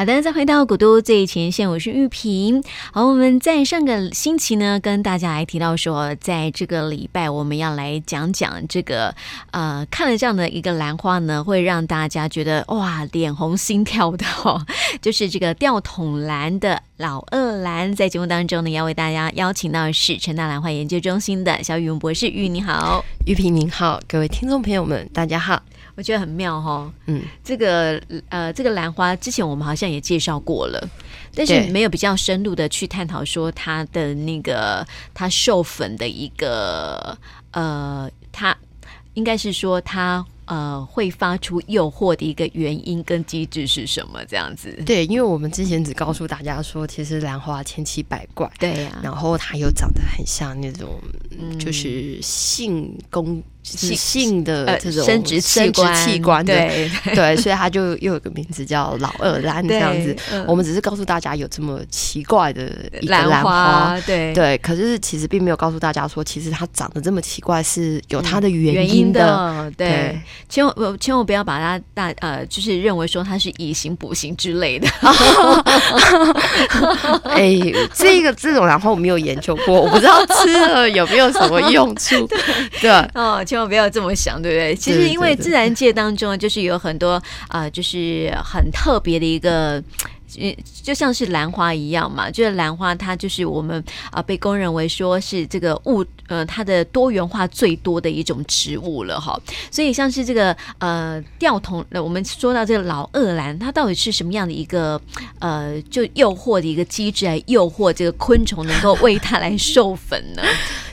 好的，再回到古都最前线，我是玉萍。好，我们在上个星期呢，跟大家来提到说，在这个礼拜我们要来讲讲这个呃，看了这样的一个兰花呢，会让大家觉得哇，脸红心跳的哦，就是这个吊桶兰的老二兰。在节目当中呢，要为大家邀请到是成大兰花研究中心的小语文博士，玉你好，玉萍您好，各位听众朋友们，大家好。我觉得很妙哈、哦，嗯，这个呃，这个兰花之前我们好像也介绍过了，但是没有比较深入的去探讨说它的那个它授粉的一个呃，它应该是说它。呃，会发出诱惑的一个原因跟机制是什么？这样子。对，因为我们之前只告诉大家说，其实兰花千奇百怪，对呀、啊，然后它又长得很像那种，嗯、就是性功。性的这种生殖器官，器官对对，对，所以它就又有个名字叫老二兰这样子。我们只是告诉大家有这么奇怪的一个兰花，花对对。可是其实并没有告诉大家说，其实它长得这么奇怪是有它的原因的。嗯、对，对千万千万不要把它大呃，就是认为说它是以形补形之类的。哎，这个这种兰花我没有研究过，我不知道吃了有没有什么用处。对，对哦。千万不要这么想，对不对？其实因为自然界当中就是有很多啊、呃，就是很特别的一个。就像是兰花一样嘛，就是兰花，它就是我们啊、呃、被公认为说是这个物呃它的多元化最多的一种植物了哈。所以像是这个呃吊桶，我们说到这个老二兰，它到底是什么样的一个呃就诱惑的一个机制来诱惑这个昆虫能够为它来授粉呢？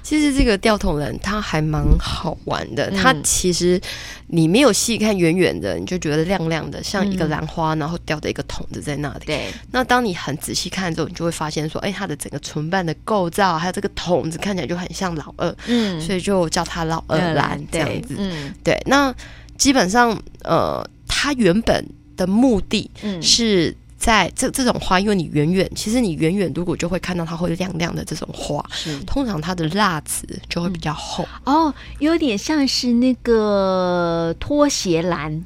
其实这个吊桶人它还蛮好玩的，它其实。你没有细看，远远的你就觉得亮亮的，像一个兰花，然后吊着一个桶子在那里。对、嗯。那当你很仔细看之后，你就会发现说，哎，它的整个唇瓣的构造，还有这个桶子看起来就很像老二。嗯。所以就叫它老二兰这样子。嗯。对。那基本上，呃，它原本的目的是。在这这种花，因为你远远，其实你远远如果就会看到它会亮亮的这种花，通常它的蜡质就会比较厚、嗯、哦，有点像是那个拖鞋兰，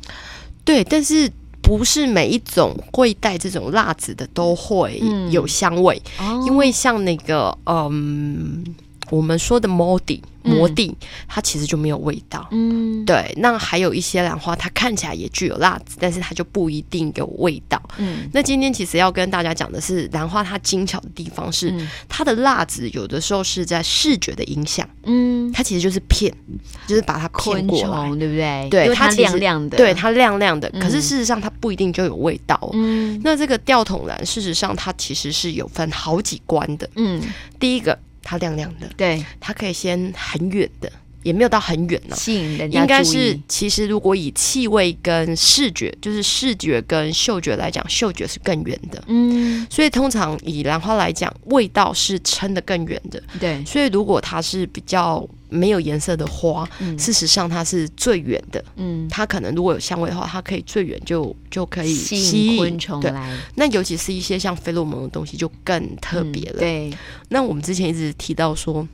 对，但是不是每一种会带这种蜡质的都会有香味，嗯、因为像那个嗯。我们说的摩地，摩地，它其实就没有味道。嗯，对。那还有一些兰花，它看起来也具有辣子，但是它就不一定有味道。嗯，那今天其实要跟大家讲的是，兰花它精巧的地方是，它的辣子有的时候是在视觉的影响。嗯，它其实就是骗，就是把它骗过来，对不对？对，它亮亮的，对，它亮亮的。可是事实上，它不一定就有味道。嗯，那这个吊桶兰，事实上它其实是有分好几关的。嗯，第一个。它亮亮的，对，它可以先很远的，也没有到很远呢，吸引人家。应该是，其实如果以气味跟视觉，就是视觉跟嗅觉来讲，嗅觉是更远的。嗯，所以通常以兰花来讲，味道是撑得更远的。对，所以如果它是比较没有颜色的花，嗯，事实上它是最远的。嗯，它可能如果有香味的话，它可以最远就就可以吸引，昆虫来。对，那尤其是一些像费洛蒙的东西，就更特别了。嗯，对，那我们之前一直提到说。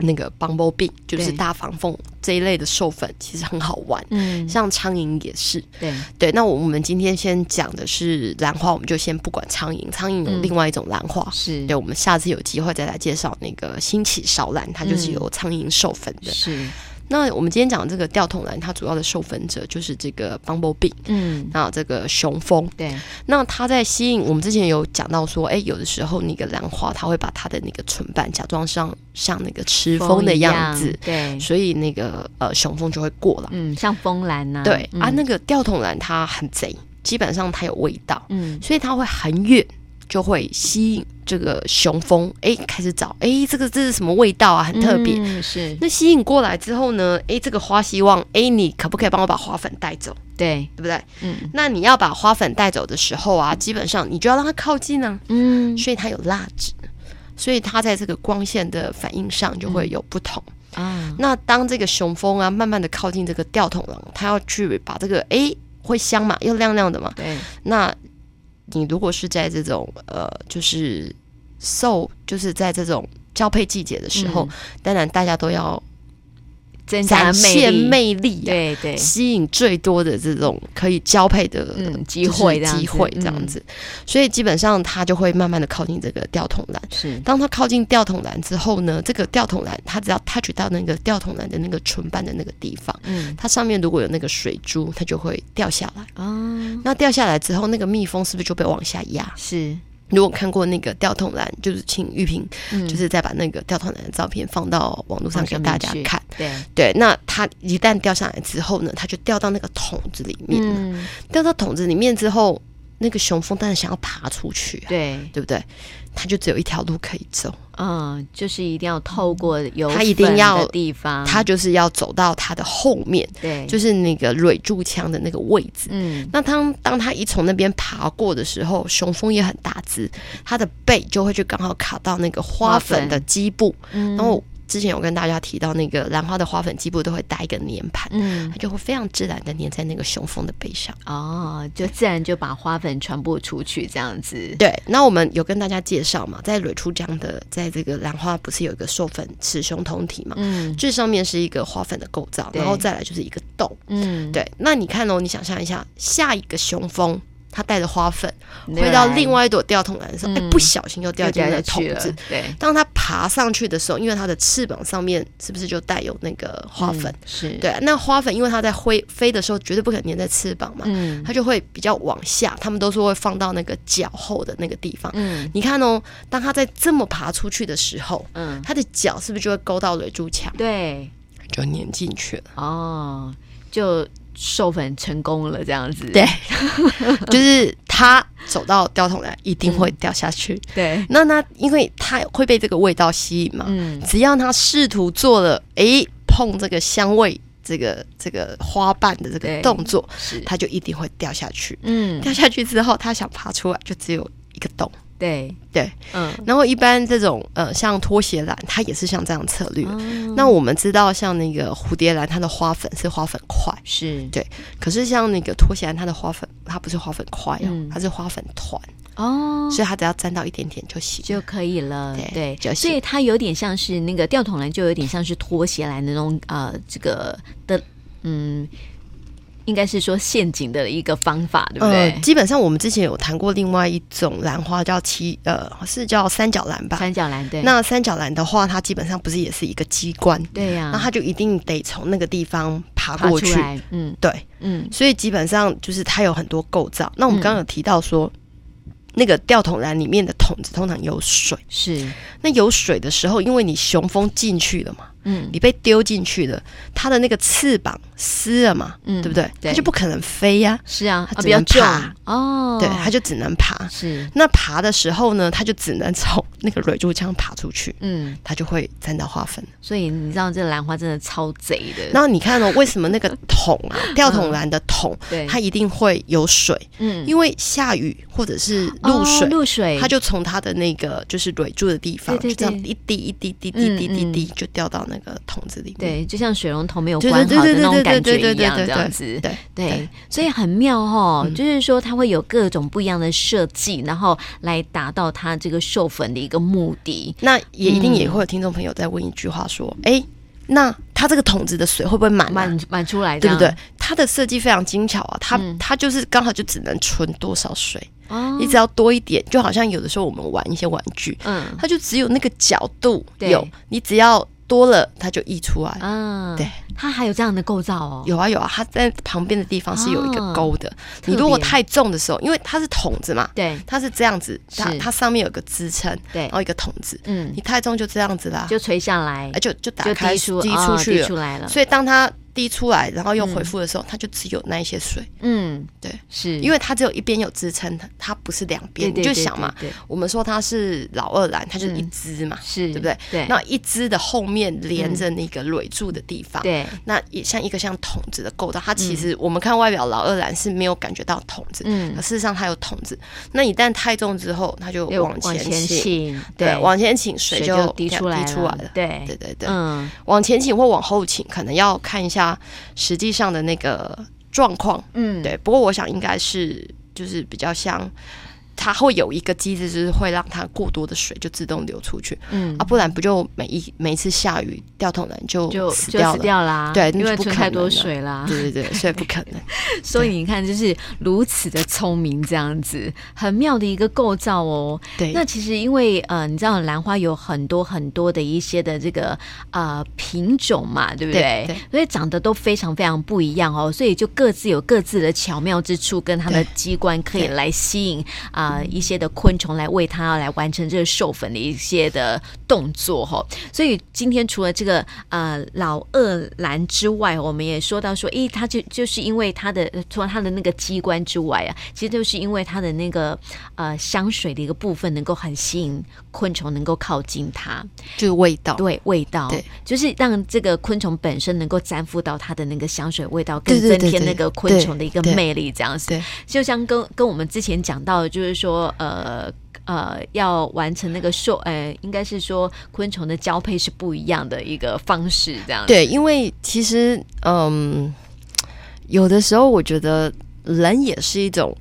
那个 bumblebee 就是大黄蜂这一类的授粉，其实很好玩。嗯，像苍蝇也是。对对，那我们今天先讲的是兰花，我们就先不管苍蝇。苍蝇有另外一种兰花，是、嗯、对。我们下次有机会再来介绍那个新起少兰，它就是由苍蝇授粉的。是。那我们今天讲的这个吊桶兰，它主要的授粉者就是这个 bumblebee，嗯，然后这个雄蜂，对，那它在吸引我们之前有讲到说，哎，有的时候那个兰花，它会把它的那个唇瓣假装像像那个吃蜂的样子，对，所以那个呃雄蜂就会过来，嗯，像蜂兰呐，对、嗯、啊，那个吊桶兰它很贼，基本上它有味道，嗯，所以它会很远。就会吸引这个雄蜂，哎，开始找，哎，这个这是什么味道啊？很特别。嗯，是。那吸引过来之后呢？哎，这个花希望，哎，你可不可以帮我把花粉带走？对，对不对？嗯。那你要把花粉带走的时候啊，基本上你就要让它靠近呢。嗯。所以它有蜡质，所以它在这个光线的反应上就会有不同。啊。那当这个雄蜂啊，慢慢的靠近这个吊桶兰，它要去把这个，哎，会香嘛，又亮亮的嘛。对。那。你如果是在这种呃，就是受，就是在这种交配季节的时候，嗯、当然大家都要展现魅力，对对，吸引最多的这种可以交配的机会，机会这样子。所以基本上它就会慢慢的靠近这个吊桶篮。是，当它靠近吊桶篮之后呢，这个吊桶篮它只要 touch 到那个吊桶篮的那个唇瓣的那个地方，嗯，它上面如果有那个水珠，它就会掉下来。哦，那掉下来之后，那个蜜蜂是不是就被往下压？是。如果看过那个吊桶篮，就是请玉萍，就是再把那个吊桶篮的照片放到网络上给大家看。对对，那它一旦掉下来之后呢，它就掉到那个桶子里面了。嗯，掉到桶子里面之后，那个雄蜂当然想要爬出去啊，对。对不对？它就只有一条路可以走，嗯，就是一定要透过有它一定要的地方，它就是要走到它的后面，对，就是那个蕊柱腔的那个位置。嗯，那当当它一从那边爬过的时候，雄蜂也很大只，它的背就会就刚好卡到那个花粉的基部，嗯，然后。之前有跟大家提到，那个兰花的花粉基部都会带一个粘盘，嗯，它就会非常自然的粘在那个雄蜂的背上，哦，就自然就把花粉传播出去，这样子。对，那我们有跟大家介绍嘛，在蕊出浆的，在这个兰花不是有一个授粉雌雄同体嘛，嗯，最上面是一个花粉的构造，然后再来就是一个洞，嗯，对。那你看哦，你想象一下，下一个雄蜂。它带着花粉回到另外一朵吊桶篮的时候，哎、嗯欸，不小心又掉进了桶子。对，当它爬上去的时候，因为它的翅膀上面是不是就带有那个花粉？嗯、是对。那花粉因为它在飞飞的时候，绝对不可能粘在翅膀嘛，嗯，它就会比较往下。他们都说会放到那个脚后的那个地方。嗯，你看哦，当它在这么爬出去的时候，嗯，它的脚是不是就会勾到蕊柱墙？对，就粘进去了。哦，就。授粉成功了，这样子。对，就是他走到吊桶来，一定会掉下去。嗯、对，那那因为他会被这个味道吸引嘛，嗯，只要他试图做了，哎、欸，碰这个香味，这个这个花瓣的这个动作，他就一定会掉下去。嗯，掉下去之后，他想爬出来，就只有一个洞。对。对，嗯，然后一般这种呃，像拖鞋兰，它也是像这样策略。嗯、那我们知道，像那个蝴蝶兰，它的花粉是花粉块，是。对。可是像那个拖鞋兰，它的花粉它不是花粉块哦，嗯、它是花粉团。哦，所以它只要沾到一点点就行就可以了。对，对。所以它有点像是那个吊桶兰，就有点像是拖鞋兰那种呃，这个的嗯。应该是说陷阱的一个方法，对不对？呃、基本上我们之前有谈过另外一种兰花，叫七呃，是叫三角兰吧？三角兰对。那三角兰的话，它基本上不是也是一个机关？对呀、啊。那它就一定得从那个地方爬过去。嗯，对，嗯。所以基本上就是它有很多构造。那我们刚刚有提到说，嗯、那个吊桶兰里面的桶子通常有水，是。那有水的时候，因为你雄蜂进去了嘛。嗯，你被丢进去了，它的那个翅膀撕了嘛，嗯，对不对？它就不可能飞呀，是啊，它只能爬。哦，对，它就只能爬。是，那爬的时候呢，它就只能从那个蕊柱腔爬出去，嗯，它就会沾到花粉。所以你知道这个兰花真的超贼的。然后你看哦，为什么那个桶啊，吊桶兰的桶，对，它一定会有水，嗯，因为下雨或者是露水，露水，它就从它的那个就是蕊柱的地方，就这样一滴一滴滴滴滴滴滴就掉到那个桶子里面，对，就像水龙头没有关好的那种感觉一样，这样子，对对，所以很妙哈，就是说它会有各种不一样的设计，然后来达到它这个授粉的一个目的。那也一定也会有听众朋友在问一句话说：哎，那它这个桶子的水会不会满满满出来？对不对？它的设计非常精巧啊，它它就是刚好就只能存多少水，你只要多一点，就好像有的时候我们玩一些玩具，嗯，它就只有那个角度有，你只要。多了，它就溢出来。嗯，对，它还有这样的构造哦。有啊有啊，它在旁边的地方是有一个沟的。你如果太重的时候，因为它是桶子嘛，对，它是这样子，它它上面有个支撑，对，然后一个桶子，嗯，你太重就这样子啦，就垂下来，就就打开滴出去出来了。所以当它滴出来，然后又回复的时候，它就只有那一些水。嗯，对，是因为它只有一边有支撑，它它不是两边。你就想嘛，我们说它是老二兰，它就是一支嘛，是对不对？对，那一支的后面连着那个蕊柱的地方，对，那也像一个像筒子的构造。它其实我们看外表老二兰是没有感觉到筒子，嗯，可事实上它有筒子。那一旦太重之后，它就往前倾，对，往前倾，水就滴出来了。对，对对对，嗯，往前倾或往后倾，可能要看一下。它实际上的那个状况，嗯，对。不过我想应该是就是比较像它会有一个机制，就是会让它过多的水就自动流出去，嗯。啊，不然不就每一每一次下雨吊桶人就就死掉了，啦，对，因为存太多水啦，对对对，所以不可能。所以你看，就是如此的聪明，这样子很妙的一个构造哦。对，那其实因为呃，你知道兰花有很多很多的一些的这个呃品种嘛，对不对？对，对，所以长得都非常非常不一样哦，所以就各自有各自的巧妙之处，跟它的机关可以来吸引啊、呃、一些的昆虫来为它来完成这个授粉的一些的动作哈、哦。所以今天除了这个呃老二兰之外，我们也说到说，诶，它就就是因为它的除了它的那个机关之外啊，其实就是因为它的那个呃香水的一个部分能够很吸引昆虫能够靠近它，就是味道，对味道，对，就是让这个昆虫本身能够沾附到它的那个香水味道，更增添那个昆虫的一个魅力，这样子。对，就像跟跟我们之前讲到的，就是说呃呃要完成那个授，呃应该是说昆虫的交配是不一样的一个方式，这样。对，因为其实嗯有的时候我觉得人也是一种。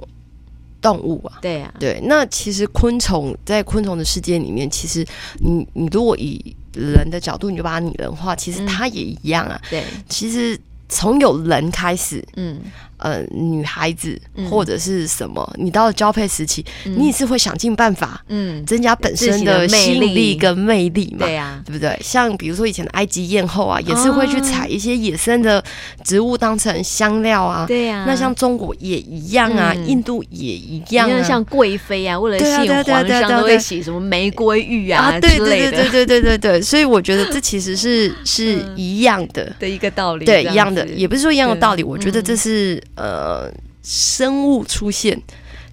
动物啊，对啊，对，那其实昆虫在昆虫的世界里面，其实你你如果以人的角度，你就把它拟人化，其实它也一样啊。对，其实从有人开始，嗯。呃，女孩子或者是什么，嗯、你到了交配时期，嗯、你也是会想尽办法，嗯，增加本身的吸引力跟魅力嘛，对呀，对不对？像比如说以前的埃及艳后啊，也是会去采一些野生的植物当成香料啊，对呀。那像中国也一样啊，嗯、印度也一样啊，像贵妃啊，为了吸引皇上都会洗什么玫瑰浴啊之类的，对对对对对对。对。所以我觉得这其实是是一样的。的一个道理，对，一样的，也不是说一样的道理，我觉得这是。呃，生物出现，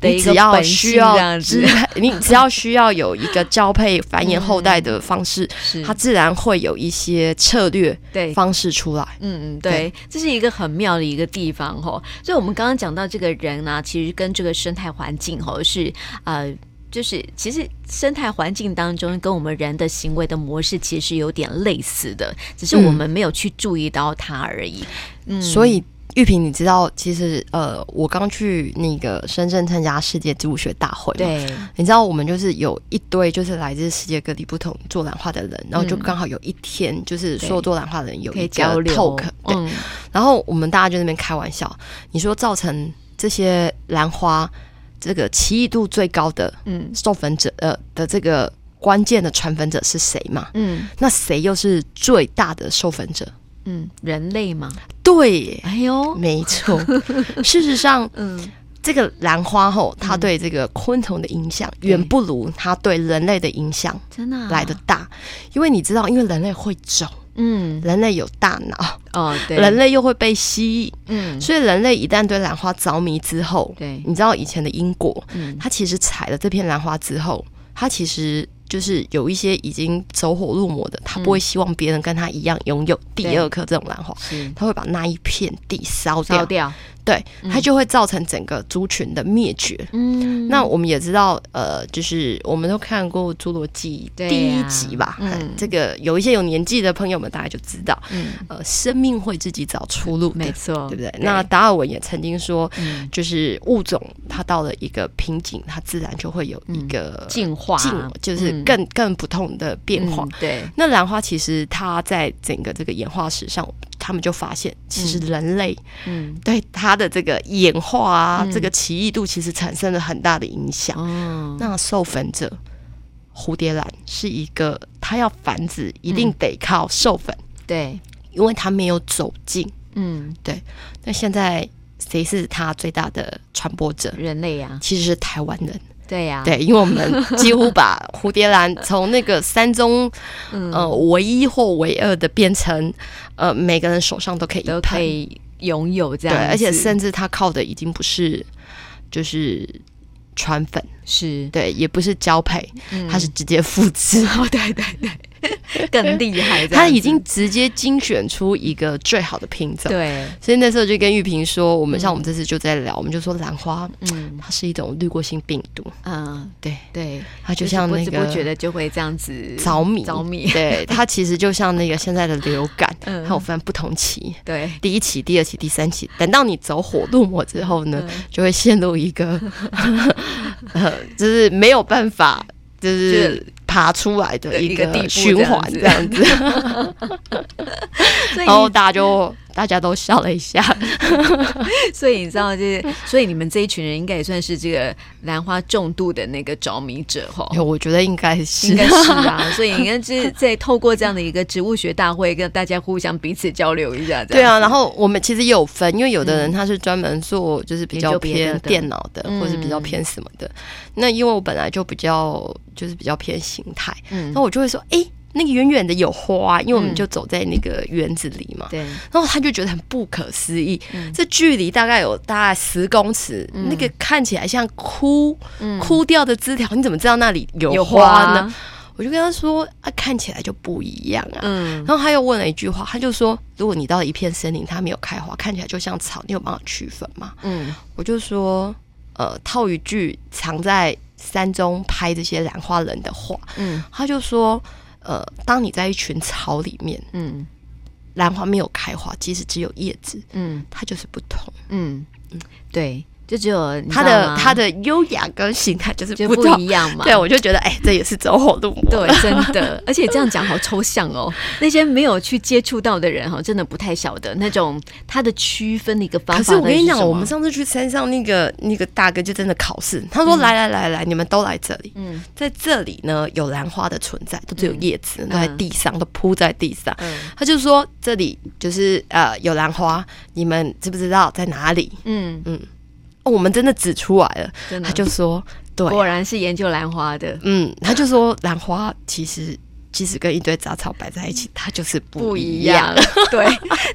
你只要需要只 你只要需要有一个交配繁衍后代的方式，嗯、它自然会有一些策略对方式出来。嗯嗯，对，对这是一个很妙的一个地方哈。所以，我们刚刚讲到这个人呢、啊，其实跟这个生态环境哈是呃，就是其实生态环境当中跟我们人的行为的模式其实是有点类似的，只是我们没有去注意到它而已。嗯，所以。玉萍，你知道，其实呃，我刚去那个深圳参加世界植物学大会嘛，对，你知道，我们就是有一堆就是来自世界各地不同做兰花的人，然后就刚好有一天，就是所有做兰花的人有一个 talk，对，对，然后我们大家就那边开玩笑，你说造成这些兰花这个奇异度最高的嗯。授粉者呃的这个关键的传粉者是谁嘛？嗯，那谁又是最大的授粉者？嗯，人类吗？对，哎呦，没错。事实上，嗯，这个兰花吼，它对这个昆虫的影响远不如它对人类的影响真的来的大。因为你知道，因为人类会走，嗯，人类有大脑，哦，对，人类又会被吸引，嗯，所以人类一旦对兰花着迷之后，对，你知道以前的英国，嗯，他其实采了这片兰花之后，他其实。就是有一些已经走火入魔的，他不会希望别人跟他一样拥有第二颗这种兰花，他会把那一片地烧掉。烧掉。对，它就会造成整个族群的灭绝。嗯，那我们也知道，呃，就是我们都看过《侏罗纪》第一集吧？嗯，这个有一些有年纪的朋友们大概就知道，嗯，呃，生命会自己找出路，没错，对不对？那达尔文也曾经说，就是物种它到了一个瓶颈，它自然就会有一个进化，进就是更更不同的变化。对，那兰花其实它在整个这个演化史上。他们就发现，其实人类，嗯，对它的这个演化啊，嗯、这个奇异度，其实产生了很大的影响。嗯，那授粉者蝴蝶兰是一个，它要繁殖一定得靠授粉，嗯、对，因为它没有走近。嗯，对。那现在谁是它最大的传播者？人类呀、啊，其实是台湾人。对呀、啊，对，因为我们几乎把蝴蝶兰从那个三中，嗯、呃，唯一或唯二的变成，呃，每个人手上都可以都可以拥有这样，对，而且甚至它靠的已经不是就是传粉，是对，也不是交配，嗯、它是直接复制。哦，对对对。更厉害，他已经直接精选出一个最好的品种。对，所以那时候就跟玉萍说，我们像我们这次就在聊，我们就说兰花，嗯，它是一种滤过性病毒。嗯，对对，它就像那个不知不觉的就会这样子着迷着迷。对，它其实就像那个现在的流感，嗯它有分不同期。对，第一期、第二期、第三期，等到你走火入魔之后呢，就会陷入一个呃，就是没有办法，就是爬出来的一个循环这样子。然后大家就。大家都笑了一下，所以你知道，就是所以你们这一群人应该也算是这个兰花重度的那个着迷者哈。我觉得应该是，应该是啊。所以应该，是在透过这样的一个植物学大会，跟大家互相彼此交流一下。对啊，然后我们其实也有分，因为有的人他是专门做，就是比较偏电脑的，或是比较偏什么的。嗯、那因为我本来就比较就是比较偏形态，嗯，那我就会说，哎、欸。那个远远的有花，因为我们就走在那个园子里嘛。对、嗯。然后他就觉得很不可思议，嗯、这距离大概有大概十公尺，嗯、那个看起来像枯、嗯、枯掉的枝条，你怎么知道那里有花呢？花我就跟他说啊，看起来就不一样啊。嗯。然后他又问了一句话，他就说：如果你到了一片森林，它没有开花，看起来就像草，你有办法区分吗？嗯。我就说，呃，套一句藏在山中拍这些兰花人的话，嗯，他就说。呃，当你在一群草里面，嗯，兰花没有开花，即使只有叶子，嗯，它就是不同，嗯嗯，对。就只有他的他的优雅跟形态就是不，不一样嘛。对，我就觉得哎、欸，这也是走火入魔。对，真的。而且这样讲好抽象哦。那些没有去接触到的人哈，真的不太晓得那种它的区分的一个方法。可是我跟你讲，我们上次去山上那个那个大哥就真的考试，他说、嗯、来来来来，你们都来这里。嗯，在这里呢有兰花的存在，都只有叶子，都、嗯、在地上，都铺在地上。嗯，他就说这里就是呃有兰花，你们知不知道在哪里？嗯嗯。哦、我们真的指出来了，真的他就说，对，果然是研究兰花的。嗯，他就说兰花其实其实跟一堆杂草摆在一起，它就是不一样。对，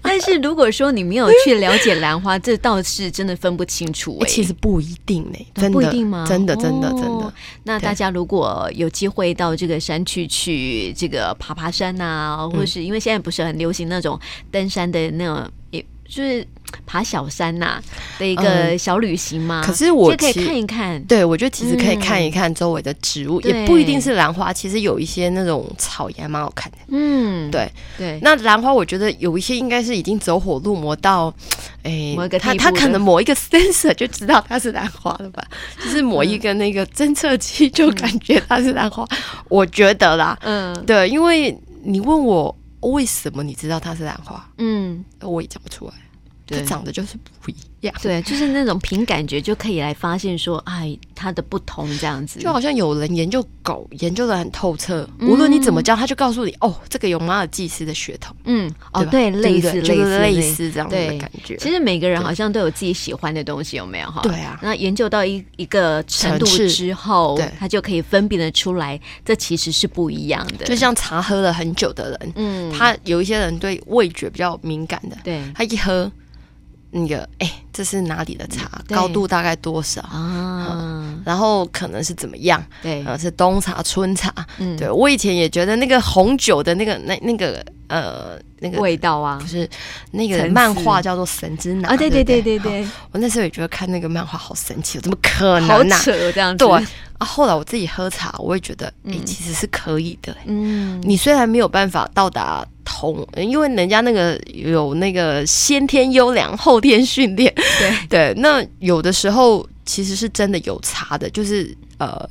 但是如果说你没有去了解兰花，这倒是真的分不清楚、欸。其实不一定呢、欸，真的不一定吗？真的真的真的。真的哦、那大家如果有机会到这个山区去这个爬爬山啊，或是因为现在不是很流行那种登山的那种，也就是。爬小山呐、啊、的一个小旅行嘛、嗯，可是我可以看一看。对，我觉得其实可以看一看周围的植物，嗯、也不一定是兰花。其实有一些那种草也蛮好看的。嗯，对对。那兰花，我觉得有一些应该是已经走火入魔到，哎，他他可能某一个 sensor 就知道它是兰花了吧？就是某一个那个侦测器就感觉它是兰花。嗯、我觉得啦，嗯，对，因为你问我为什么你知道它是兰花，嗯，我也讲不出来。它长得就是不一样，对，就是那种凭感觉就可以来发现说，哎，它的不同这样子，就好像有人研究狗研究的很透彻，无论你怎么教，他就告诉你，哦，这个有马尔济斯的血统，嗯，哦，对，类似类似类似这样的感觉。其实每个人好像都有自己喜欢的东西，有没有哈？对啊。那研究到一一个程度之后，对，他就可以分辨得出来，这其实是不一样的。就像茶喝了很久的人，嗯，他有一些人对味觉比较敏感的，对，他一喝。那个，哎、欸，这是哪里的茶？高度大概多少啊、嗯？然后可能是怎么样？对，呃，是冬茶、春茶。嗯，对我以前也觉得那个红酒的那个那那个呃那个味道啊，不是那个漫画叫做《神之雫》啊？对对对对对，我那时候也觉得看那个漫画好神奇，怎么可能、啊？好扯这样子。对。啊，后来我自己喝茶，我也觉得，哎、欸，其实是可以的。嗯，你虽然没有办法到达同，因为人家那个有那个先天优良，后天训练。对对，那有的时候其实是真的有差的，就是呃，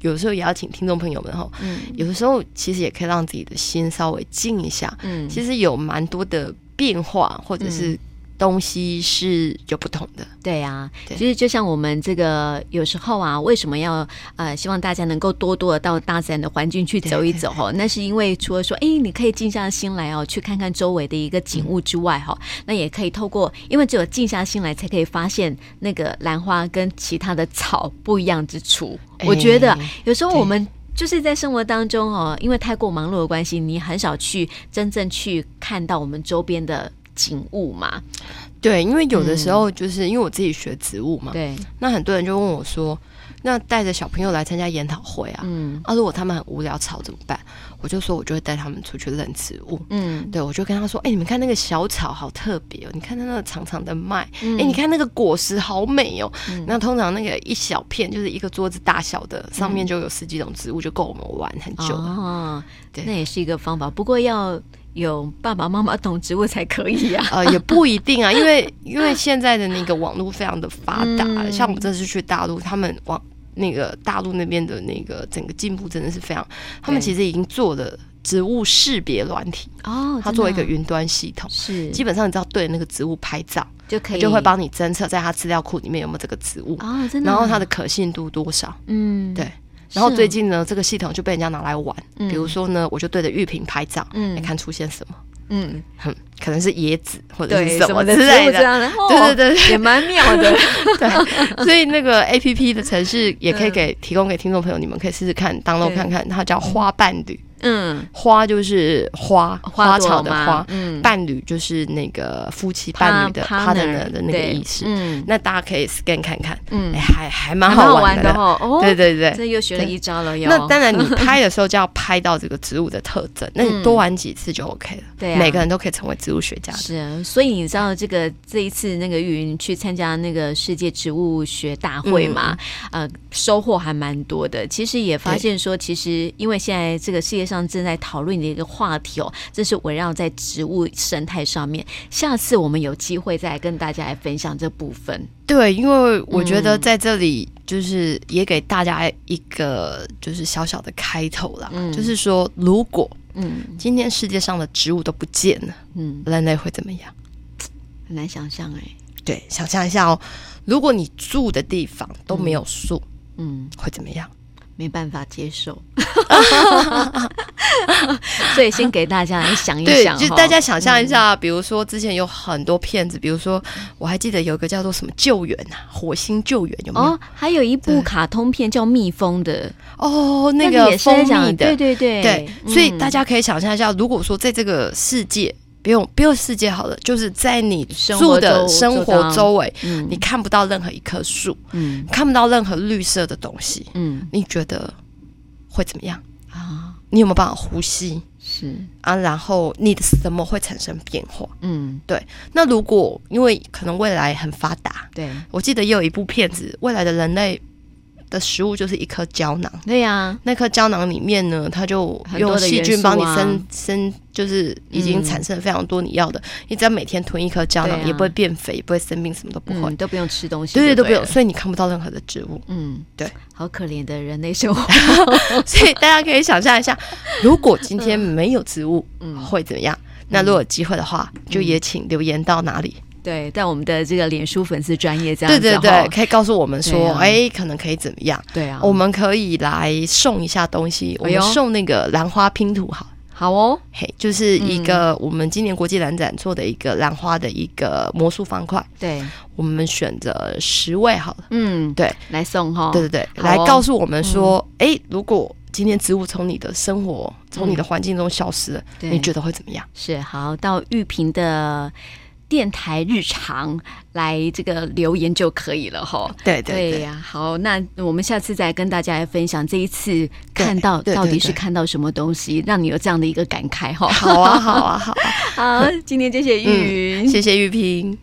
有的时候也要请听众朋友们哈，嗯，有的时候其实也可以让自己的心稍微静一下。嗯，其实有蛮多的变化，或者是。东西是有不同的，对呀、啊。对其实就像我们这个有时候啊，为什么要呃希望大家能够多多的到大自然的环境去走一走哈？那是因为除了说，哎，你可以静下心来哦，去看看周围的一个景物之外哈，嗯、那也可以透过，因为只有静下心来，才可以发现那个兰花跟其他的草不一样之处。哎、我觉得有时候我们就是在生活当中哦，因为太过忙碌的关系，你很少去真正去看到我们周边的。景物嘛，对，因为有的时候就是因为我自己学植物嘛，对，那很多人就问我说，那带着小朋友来参加研讨会啊，嗯，啊，如果他们很无聊吵怎么办？我就说，我就会带他们出去认植物，嗯，对，我就跟他说，哎、欸，你们看那个小草好特别哦，你看它那个长长的麦，哎、嗯欸，你看那个果实好美哦，嗯、那通常那个一小片就是一个桌子大小的，上面就有十几种植物，就够我们玩很久了，哦，对，那也是一个方法，不过要。有爸爸妈妈懂植物才可以啊，呃，也不一定啊，因为 因为现在的那个网络非常的发达，嗯、像我们这次去大陆，他们网那个大陆那边的那个整个进步真的是非常，他们其实已经做了植物识别软体哦，它做一个云端系统，是。基本上你只要对那个植物拍照就可以，就会帮你侦测在它资料库里面有没有这个植物哦，真的，然后它的可信度多少，嗯，对。然后最近呢，这个系统就被人家拿来玩，比如说呢，我就对着玉屏拍照，嗯，来看出现什么，嗯，很，可能是椰子或者是什么之类的，对对对，也蛮妙的，对。所以那个 A P P 的城市也可以给提供给听众朋友，你们可以试试看，download 看看，它叫花伴侣。嗯，花就是花花草的花，嗯，伴侣就是那个夫妻伴侣的 partner 的那个意思。嗯，那大家可以 scan 看看，嗯，还还蛮好玩的哦。对对对，这又学了一招了。那当然，你拍的时候就要拍到这个植物的特征，那你多玩几次就 OK 了。对，每个人都可以成为植物学家。是啊，所以你知道这个这一次那个玉云去参加那个世界植物学大会嘛？呃，收获还蛮多的。其实也发现说，其实因为现在这个世界上。上正在讨论的一个话题哦，这是围绕在植物生态上面。下次我们有机会再跟大家来分享这部分。对，因为我觉得在这里就是也给大家一个就是小小的开头啦，嗯、就是说，如果嗯今天世界上的植物都不见了，嗯，人类会怎么样？很难想象哎。对，想象一下哦，如果你住的地方都没有树，嗯，会怎么样？没办法接受，所以先给大家来想一想，就大家想象一下，比如说之前有很多片子，比如说我还记得有个叫做什么救援啊，火星救援有没有？哦，还有一部卡通片叫蜜蜂的。哦，那个蜂蜜的，对对对。对，所以大家可以想象一下，如果说在这个世界。不用，不用世界好了，就是在你住的生活周围，嗯、你看不到任何一棵树，嗯，看不到任何绿色的东西，嗯，你觉得会怎么样啊？你有没有办法呼吸？是啊，然后你的什么会产生变化？嗯，对。那如果因为可能未来很发达，对，我记得也有一部片子，未来的人类。的食物就是一颗胶囊，对呀，那颗胶囊里面呢，它就用细菌帮你生生，就是已经产生了非常多你要的。你只要每天吞一颗胶囊，也不会变肥，也不会生病，什么都不会，都不用吃东西，对对，都不用。所以你看不到任何的植物，嗯，对，好可怜的人类生活。所以大家可以想象一下，如果今天没有植物，嗯，会怎么样？那如果有机会的话，就也请留言到哪里。对，在我们的这个脸书粉丝专业这样子，对对对，可以告诉我们说，哎，可能可以怎么样？对啊，我们可以来送一下东西，我们送那个兰花拼图，好，好哦，嘿，就是一个我们今年国际兰展做的一个兰花的一个魔术方块，对，我们选择十位好了，嗯，对，来送哈，对对对，来告诉我们说，哎，如果今天植物从你的生活、从你的环境中消失了，你觉得会怎么样？是，好，到玉屏的。电台日常来这个留言就可以了哈。对对对呀，好，那我们下次再跟大家来分享这一次看到到底是看到什么东西，让你有这样的一个感慨哈。好啊，好啊，好啊，好，今天谢谢玉云，谢谢玉屏。